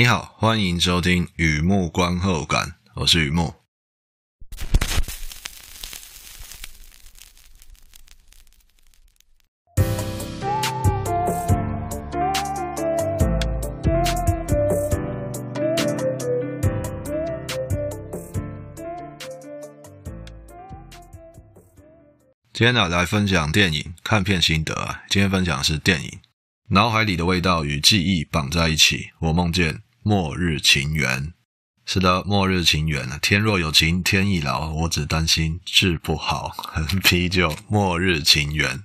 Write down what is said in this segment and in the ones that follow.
你好，欢迎收听雨木观后感，我是雨木。今天呢，来分享电影看片心得啊。今天分享的是电影《脑海里的味道与记忆绑在一起》，我梦见末日情缘。是的，末日情缘啊，天若有情天亦老，我只担心治不好。啤酒，末日情缘，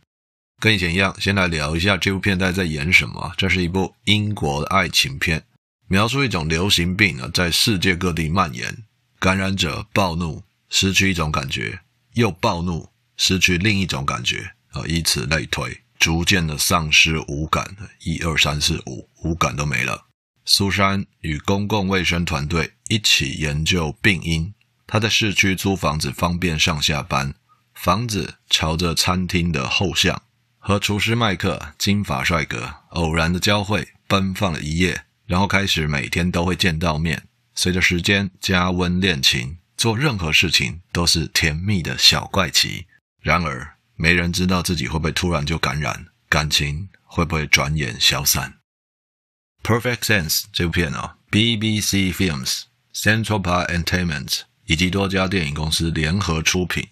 跟以前一样，先来聊一下这部片在在演什么。这是一部英国的爱情片，描述一种流行病啊，在世界各地蔓延，感染者暴怒，失去一种感觉，又暴怒。失去另一种感觉啊，以此类推，逐渐的丧失五感，一二三四五，五感都没了。苏珊与公共卫生团队一起研究病因。她在市区租房子，方便上下班。房子朝着餐厅的后巷，和厨师麦克金发帅哥偶然的交汇，奔放了一夜，然后开始每天都会见到面。随着时间加温恋情，做任何事情都是甜蜜的小怪奇。然而，没人知道自己会不会突然就感染，感情会不会转眼消散。Perfect Sense 这部片啊，BBC Films、Central Park Entertainment 以及多家电影公司联合出品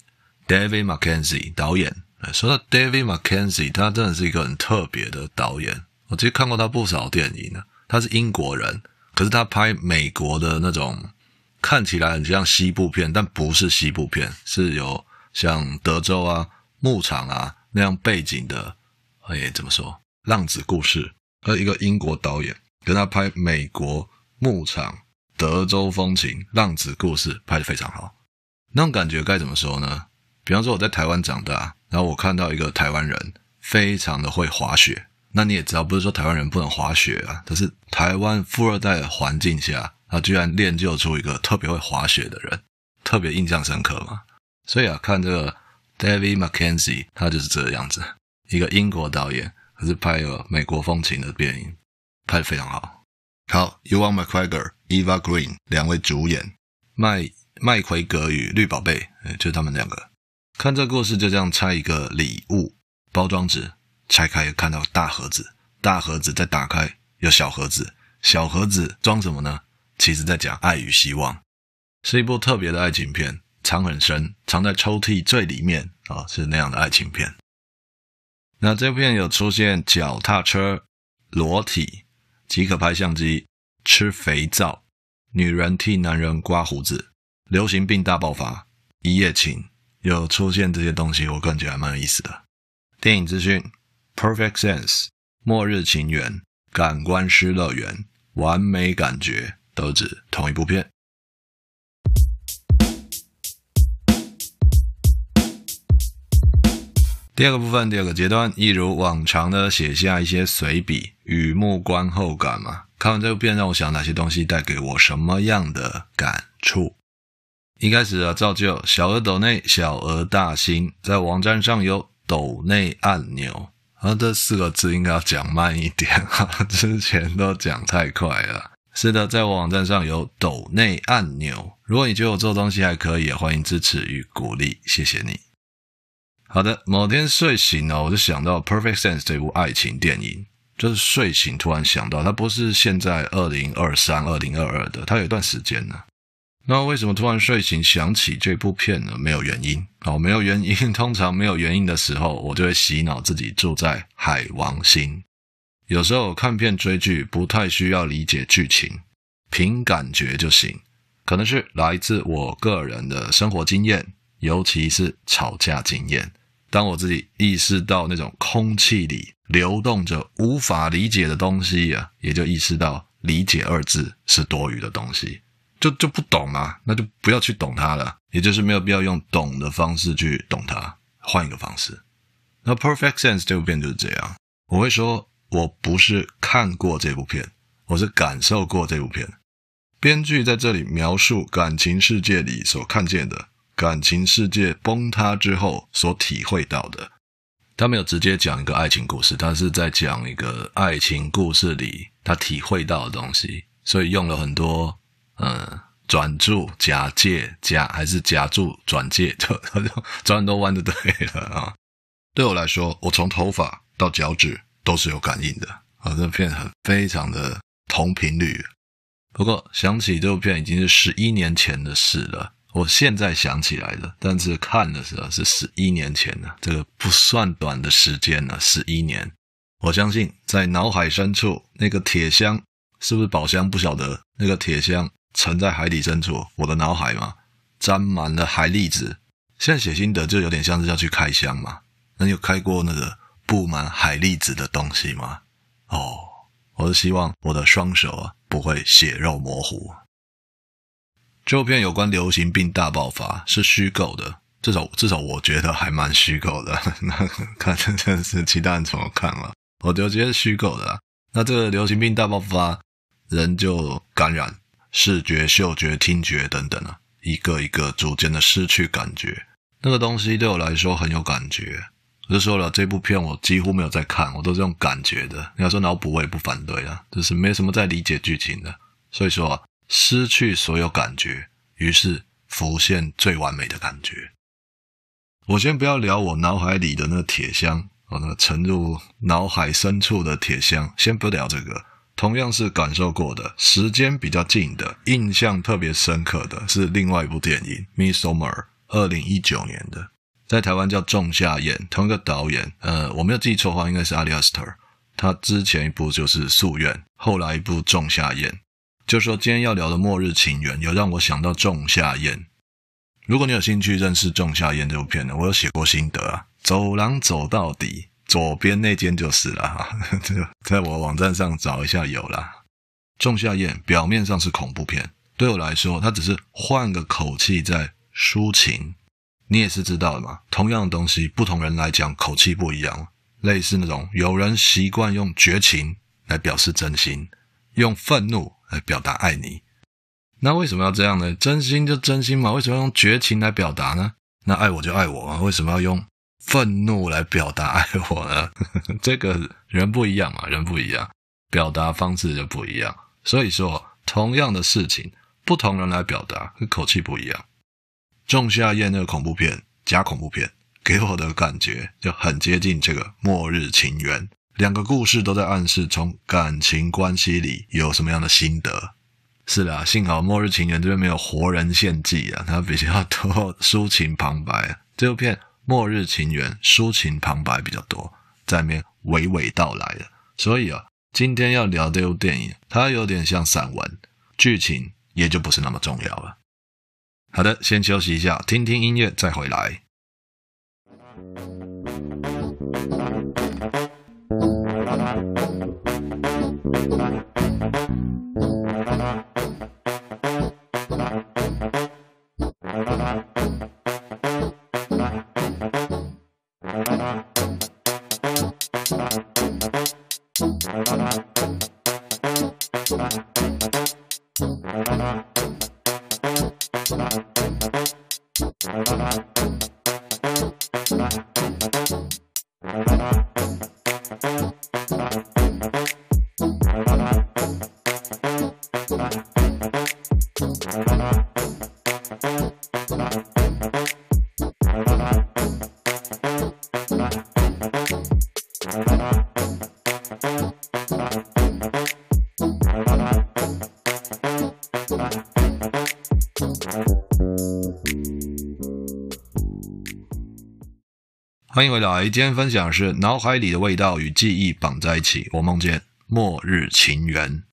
，David Mackenzie 导演。说到 David Mackenzie，他真的是一个很特别的导演。我其实看过他不少电影呢。他是英国人，可是他拍美国的那种看起来很像西部片，但不是西部片，是有。像德州啊、牧场啊那样背景的，哎，怎么说？浪子故事，和一个英国导演跟他拍美国牧场、德州风情、浪子故事，拍得非常好。那种感觉该怎么说呢？比方说我在台湾长大，然后我看到一个台湾人非常的会滑雪，那你也知道，不是说台湾人不能滑雪啊，可是台湾富二代的环境下，他居然练就出一个特别会滑雪的人，特别印象深刻嘛。所以啊，看这个 David Mackenzie，他就是这个样子，一个英国导演，可是拍了美国风情的电影，拍得非常好。好，Ewan McGregor、Eva Green 两位主演，麦麦奎格与绿宝贝，就他们两个。看这故事就这样拆一个礼物包装纸，拆开看到大盒子，大盒子再打开有小盒子，小盒子装什么呢？其实在讲爱与希望，是一部特别的爱情片。藏很深，藏在抽屉最里面啊、是那样的爱情片。那这部片有出现脚踏车、裸体、即可拍相机、吃肥皂、女人替男人刮胡子、流行病大爆发、一夜情，有出现这些东西，我感觉还蛮有意思的。电影资讯：Perfect Sense、末日情缘、感官失乐园、完美感觉，都指同一部片。第二个部分，第二个阶段，一如往常的写下一些随笔，雨幕观后感嘛。看完这部片，让我想哪些东西带给我什么样的感触？一开始啊，照旧，小额抖内，小额大新，在网站上有抖内按钮。啊，这四个字应该要讲慢一点哈，之前都讲太快了。是的，在我网站上有抖内按钮。如果你觉得我做东西还可以，欢迎支持与鼓励，谢谢你。好的，某天睡醒了，我就想到《Perfect Sense》这部爱情电影，就是睡醒突然想到，它不是现在二零二三、二零二二的，它有一段时间呢。那为什么突然睡醒想起这部片呢？没有原因，好，没有原因。通常没有原因的时候，我就会洗脑自己住在海王星。有时候看片追剧不太需要理解剧情，凭感觉就行。可能是来自我个人的生活经验，尤其是吵架经验。当我自己意识到那种空气里流动着无法理解的东西啊，也就意识到“理解”二字是多余的东西，就就不懂啊，那就不要去懂它了，也就是没有必要用懂的方式去懂它，换一个方式。那《Perfect Sense》这部片就是这样，我会说我不是看过这部片，我是感受过这部片。编剧在这里描述感情世界里所看见的。感情世界崩塌之后所体会到的，他没有直接讲一个爱情故事，他是在讲一个爱情故事里他体会到的东西。所以用了很多嗯转注、假借、假还是假注转借，就 就转很多弯就对了啊。对我来说，我从头发到脚趾都是有感应的啊，这片很非常的同频率。不过想起这部片已经是十一年前的事了，我现在想起来的，但是看的时候是十一年前的，这个不算短的时间了，十一年。我相信在脑海深处那个铁箱是不是宝箱不晓得，那个铁箱沉在海底深处，我的脑海嘛，沾满了海蛎子。现在写心得就有点像是要去开箱嘛，那你有开过那个布满海蛎子的东西吗？哦，我是希望我的双手啊不会血肉模糊。这部片有关流行病大爆发是虚构的，至少至少我觉得还蛮虚构的。那看真的是其他人怎么看了？我就觉得虚构的。那这个流行病大爆发，人就感染，视觉、嗅觉、听觉等等啊，一个一个逐渐的失去感觉。那个东西对我来说很有感觉。我就说了，这部片我几乎没有在看，我都是用感觉的。你要说脑补，我也不反对啊，就是没什么在理解剧情的。所以说，失去所有感觉，于是浮现最完美的感觉。我先不要聊我脑海里的那个铁箱。哦，那沉入脑海深处的铁箱，先不聊这个。同样是感受过的，时间比较近的，印象特别深刻的是另外一部电影《Midsommar》，二零一九年的，在台湾叫《仲夏夜》，同一个导演，呃，我没有记错的话，应该是阿里阿斯特。他之前一部就是《夙愿》，后来一部《仲夏夜》。就说今天要聊的《末日情缘》，有让我想到《仲夏夜》。如果你有兴趣认识《仲夏夜》这部片呢，我有写过心得啊。走廊走到底，左边那间就是了哈。这 个在我网站上找一下有啦。仲夏夜表面上是恐怖片，对我来说，它只是换个口气在抒情。你也是知道的嘛，同样的东西，不同人来讲口气不一样。类似那种有人习惯用绝情来表示真心，用愤怒来表达爱你。那为什么要这样呢？真心就真心嘛，为什么要用绝情来表达呢？那爱我就爱我啊，为什么要用？愤怒来表达爱我呢？这个人不一样嘛，人不一样，表达方式就不一样。所以说，同样的事情，不同人来表达，口气不一样。仲夏夜那个恐怖片，假恐怖片，给我的感觉就很接近这个末日情缘。两个故事都在暗示从感情关系里有什么样的心得。是啦，幸好末日情缘这边没有活人献祭啊，它比较多抒情旁白。这部片。末日情缘，抒情旁白比较多，在里面娓娓道来的。所以啊，今天要聊这部电影，它有点像散文，剧情也就不是那么重要了。好的，先休息一下，听听音乐再回来。欢迎回来，今天分享的是脑海里的味道与记忆绑在一起。我梦见末日情缘。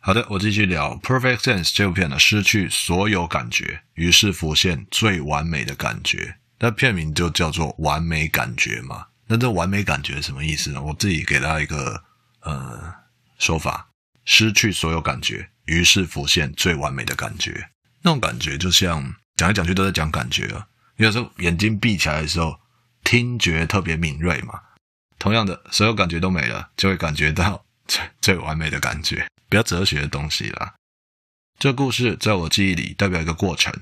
好的，我继续聊《Perfect Sense》这部片呢，失去所有感觉，于是浮现最完美的感觉。那片名就叫做“完美感觉”嘛。那这完美感觉什么意思呢？我自己给大家一个呃说法：失去所有感觉，于是浮现最完美的感觉。那种感觉就像讲来讲去都在讲感觉啊。有时候眼睛闭起来的时候，听觉特别敏锐嘛。同样的，所有感觉都没了，就会感觉到最最完美的感觉，比较哲学的东西啦。这故事在我记忆里代表一个过程，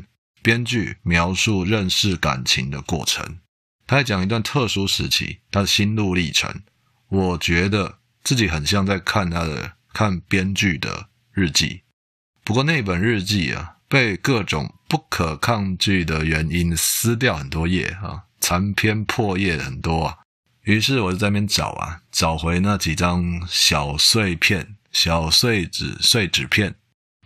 编剧描述认识感情的过程。他在讲一段特殊时期他的心路历程。我觉得自己很像在看他的看编剧的日记。不过那本日记啊，被各种不可抗拒的原因撕掉很多页啊，残篇破页很多啊。于是我就在那边找啊，找回那几张小碎片、小碎纸、碎纸片。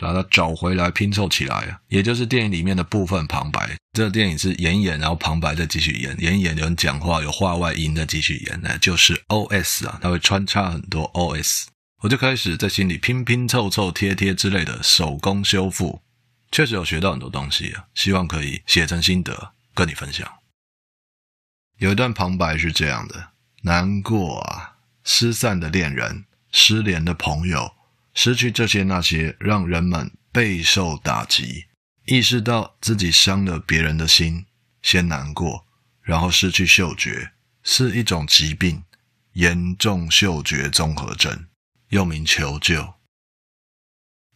把它找回来拼凑起来啊，也就是电影里面的部分旁白。这个电影是演演，然后旁白再继续演，演演有人讲话，有话外音再继续演，那就是 OS 啊，它会穿插很多 OS。我就开始在心里拼拼凑凑、贴贴之类的手工修复，确实有学到很多东西啊，希望可以写成心得跟你分享。有一段旁白是这样的：难过啊，失散的恋人，失联的朋友。失去这些那些，让人们备受打击。意识到自己伤了别人的心，先难过，然后失去嗅觉，是一种疾病——严重嗅觉综合症，又名求救。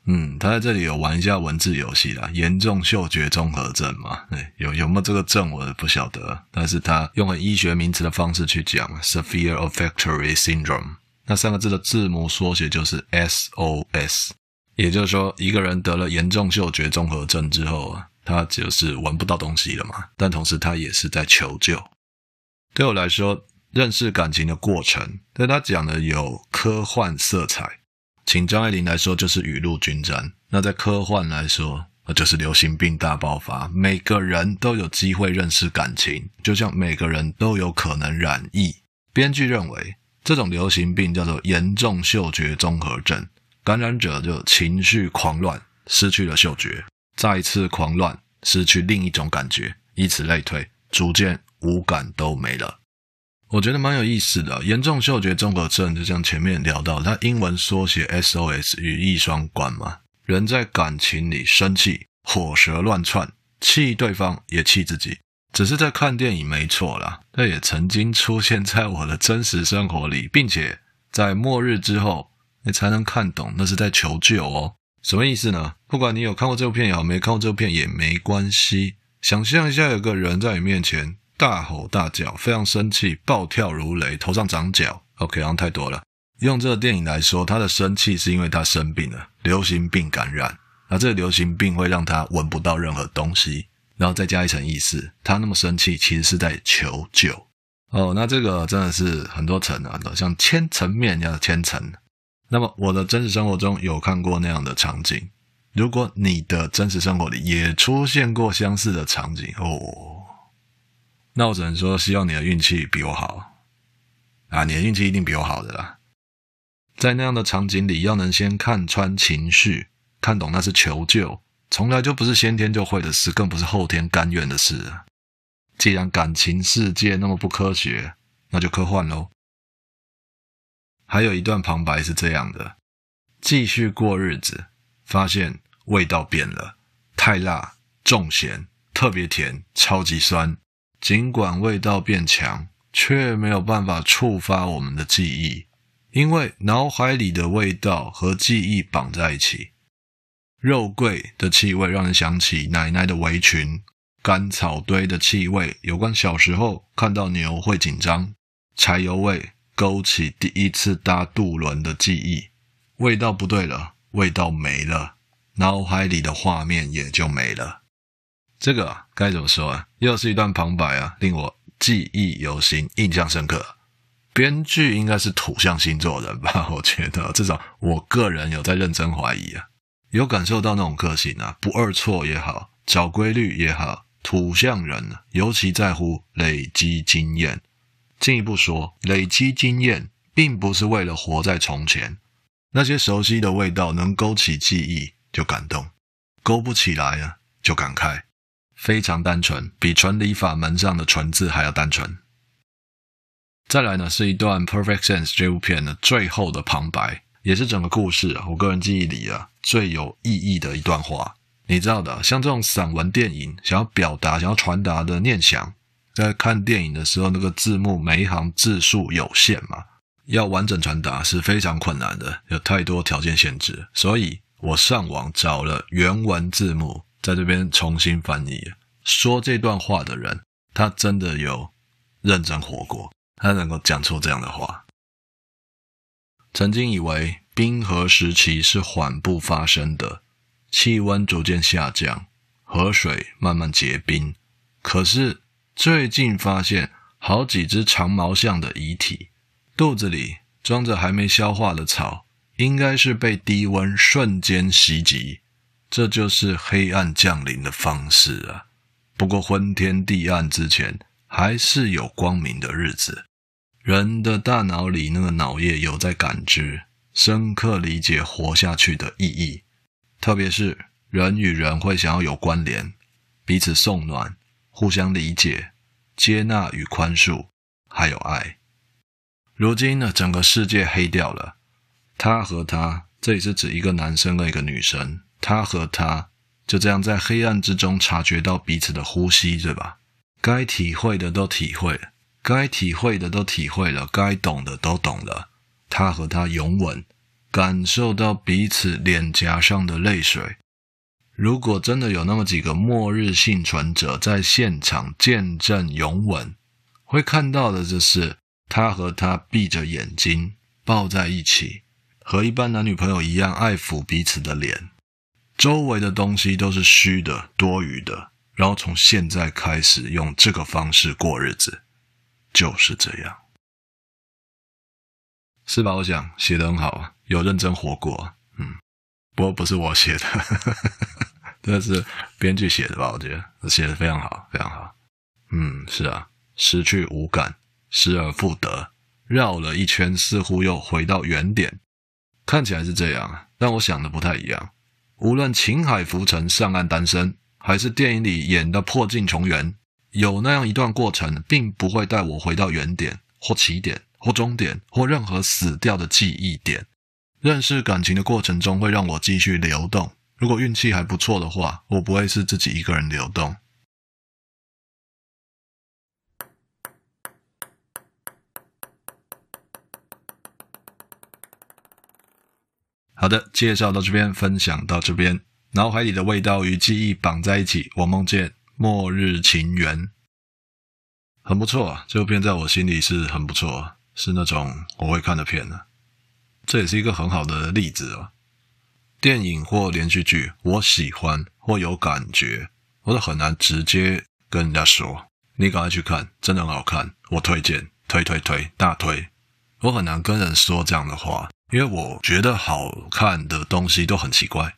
嗯，他在这里有玩一下文字游戏啦，严重嗅觉综合症嘛？对，有有没有这个症，我也不晓得。但是他用了医学名词的方式去讲，Severe Olfactory Syndrome。那三个字的字母缩写就是 SOS，也就是说，一个人得了严重嗅觉综合症之后啊，他就是闻不到东西了嘛。但同时，他也是在求救。对我来说，认识感情的过程，对他讲的有科幻色彩。请张爱玲来说，就是雨露均沾。那在科幻来说，那就是流行病大爆发。每个人都有机会认识感情，就像每个人都有可能染疫。编剧认为。这种流行病叫做严重嗅觉综合症，感染者就情绪狂乱，失去了嗅觉，再次狂乱，失去另一种感觉，以此类推，逐渐五感都没了。我觉得蛮有意思的，严重嗅觉综合症就像前面聊到，它英文缩写 SOS 语义双关嘛，人在感情里生气，火舌乱窜，气对方也气自己。只是在看电影没错啦，那也曾经出现在我的真实生活里，并且在末日之后，你才能看懂那是在求救哦。什么意思呢？不管你有看过这部片也好，没看过这部片也没关系。想象一下，有个人在你面前大吼大叫，非常生气，暴跳如雷，头上长角。OK，好像太多了。用这个电影来说，他的生气是因为他生病了，流行病感染，那这个流行病会让他闻不到任何东西。然后再加一层意思，他那么生气，其实是在求救。哦，那这个真的是很多层啊，像千层面一样的千层。那么我的真实生活中有看过那样的场景，如果你的真实生活里也出现过相似的场景，哦，那我只能说，希望你的运气比我好啊！你的运气一定比我好的啦。在那样的场景里，要能先看穿情绪，看懂那是求救。从来就不是先天就会的事，更不是后天甘愿的事。既然感情世界那么不科学，那就科幻喽。还有一段旁白是这样的：继续过日子，发现味道变了，太辣、重咸、特别甜、超级酸。尽管味道变强，却没有办法触发我们的记忆，因为脑海里的味道和记忆绑在一起。肉桂的气味让人想起奶奶的围裙，干草堆的气味有关小时候看到牛会紧张，柴油味勾起第一次搭渡轮的记忆，味道不对了，味道没了，脑海里的画面也就没了。这个啊，该怎么说啊？又是一段旁白啊，令我记忆犹新，印象深刻。编剧应该是土象星座人吧？我觉得，至少我个人有在认真怀疑啊。有感受到那种个性啊，不二错也好，找规律也好，土象人尤其在乎累积经验。进一步说，累积经验并不是为了活在从前，那些熟悉的味道能勾起记忆就感动，勾不起来啊就感慨，非常单纯，比纯理法门上的纯字还要单纯。再来呢，是一段《Perfect Sense》这部片的最后的旁白。也是整个故事，我个人记忆里啊最有意义的一段话。你知道的，像这种散文电影，想要表达、想要传达的念想，在看电影的时候，那个字幕每一行字数有限嘛，要完整传达是非常困难的，有太多条件限制。所以我上网找了原文字幕，在这边重新翻译。说这段话的人，他真的有认真活过，他能够讲出这样的话。曾经以为冰河时期是缓步发生的，气温逐渐下降，河水慢慢结冰。可是最近发现好几只长毛象的遗体，肚子里装着还没消化的草，应该是被低温瞬间袭击。这就是黑暗降临的方式啊！不过昏天地暗之前，还是有光明的日子。人的大脑里那个脑叶有在感知。深刻理解活下去的意义，特别是人与人会想要有关联，彼此送暖，互相理解、接纳与宽恕，还有爱。如今呢，整个世界黑掉了。他和她，这里是指一个男生和一个女生。他和她就这样在黑暗之中察觉到彼此的呼吸，对吧？该体会的都体会了，该体会的都体会了，该懂的都懂了。他和她拥吻，感受到彼此脸颊上的泪水。如果真的有那么几个末日幸存者在现场见证拥吻，会看到的就是他和她闭着眼睛抱在一起，和一般男女朋友一样爱抚彼此的脸。周围的东西都是虚的、多余的，然后从现在开始用这个方式过日子，就是这样。是吧？我想写得很好，有认真活过。嗯，不过不是我写的，这是编剧写的吧？我觉得写得非常好，非常好。嗯，是啊，失去五感，失而复得，绕了一圈，似乎又回到原点。看起来是这样，但我想的不太一样。无论情海浮沉，上岸单身，还是电影里演的破镜重圆，有那样一段过程，并不会带我回到原点或起点。或终点，或任何死掉的记忆点。认识感情的过程中，会让我继续流动。如果运气还不错的话，我不会是自己一个人流动。好的，介绍到这边，分享到这边。脑海里的味道与记忆绑在一起，我梦见末日情缘，很不错啊。这部片在我心里是很不错。是那种我会看的片呢，这也是一个很好的例子哦。电影或连续剧，我喜欢或有感觉，我都很难直接跟人家说，你赶快去看，真的很好看，我推荐，推推推，大推。我很难跟人说这样的话，因为我觉得好看的东西都很奇怪，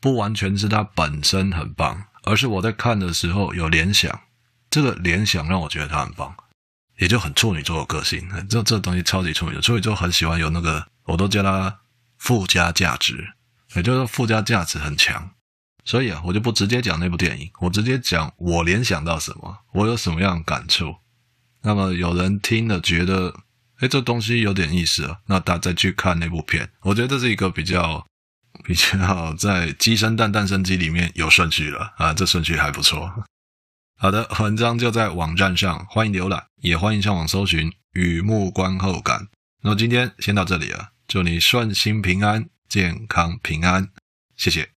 不完全是它本身很棒，而是我在看的时候有联想，这个联想让我觉得它很棒。也就很处女座的个性，这这东西超级处女座，处女座很喜欢有那个，我都叫它附加价值，也就是附加价值很强。所以啊，我就不直接讲那部电影，我直接讲我联想到什么，我有什么样的感触。那么有人听了觉得，哎，这东西有点意思啊，那大家再去看那部片。我觉得这是一个比较 比较在鸡生蛋蛋生鸡里面有顺序了啊，这顺序还不错。好的，文章就在网站上，欢迎浏览，也欢迎上网搜寻《雨幕观后感》。那么今天先到这里了，祝你顺心平安，健康平安，谢谢。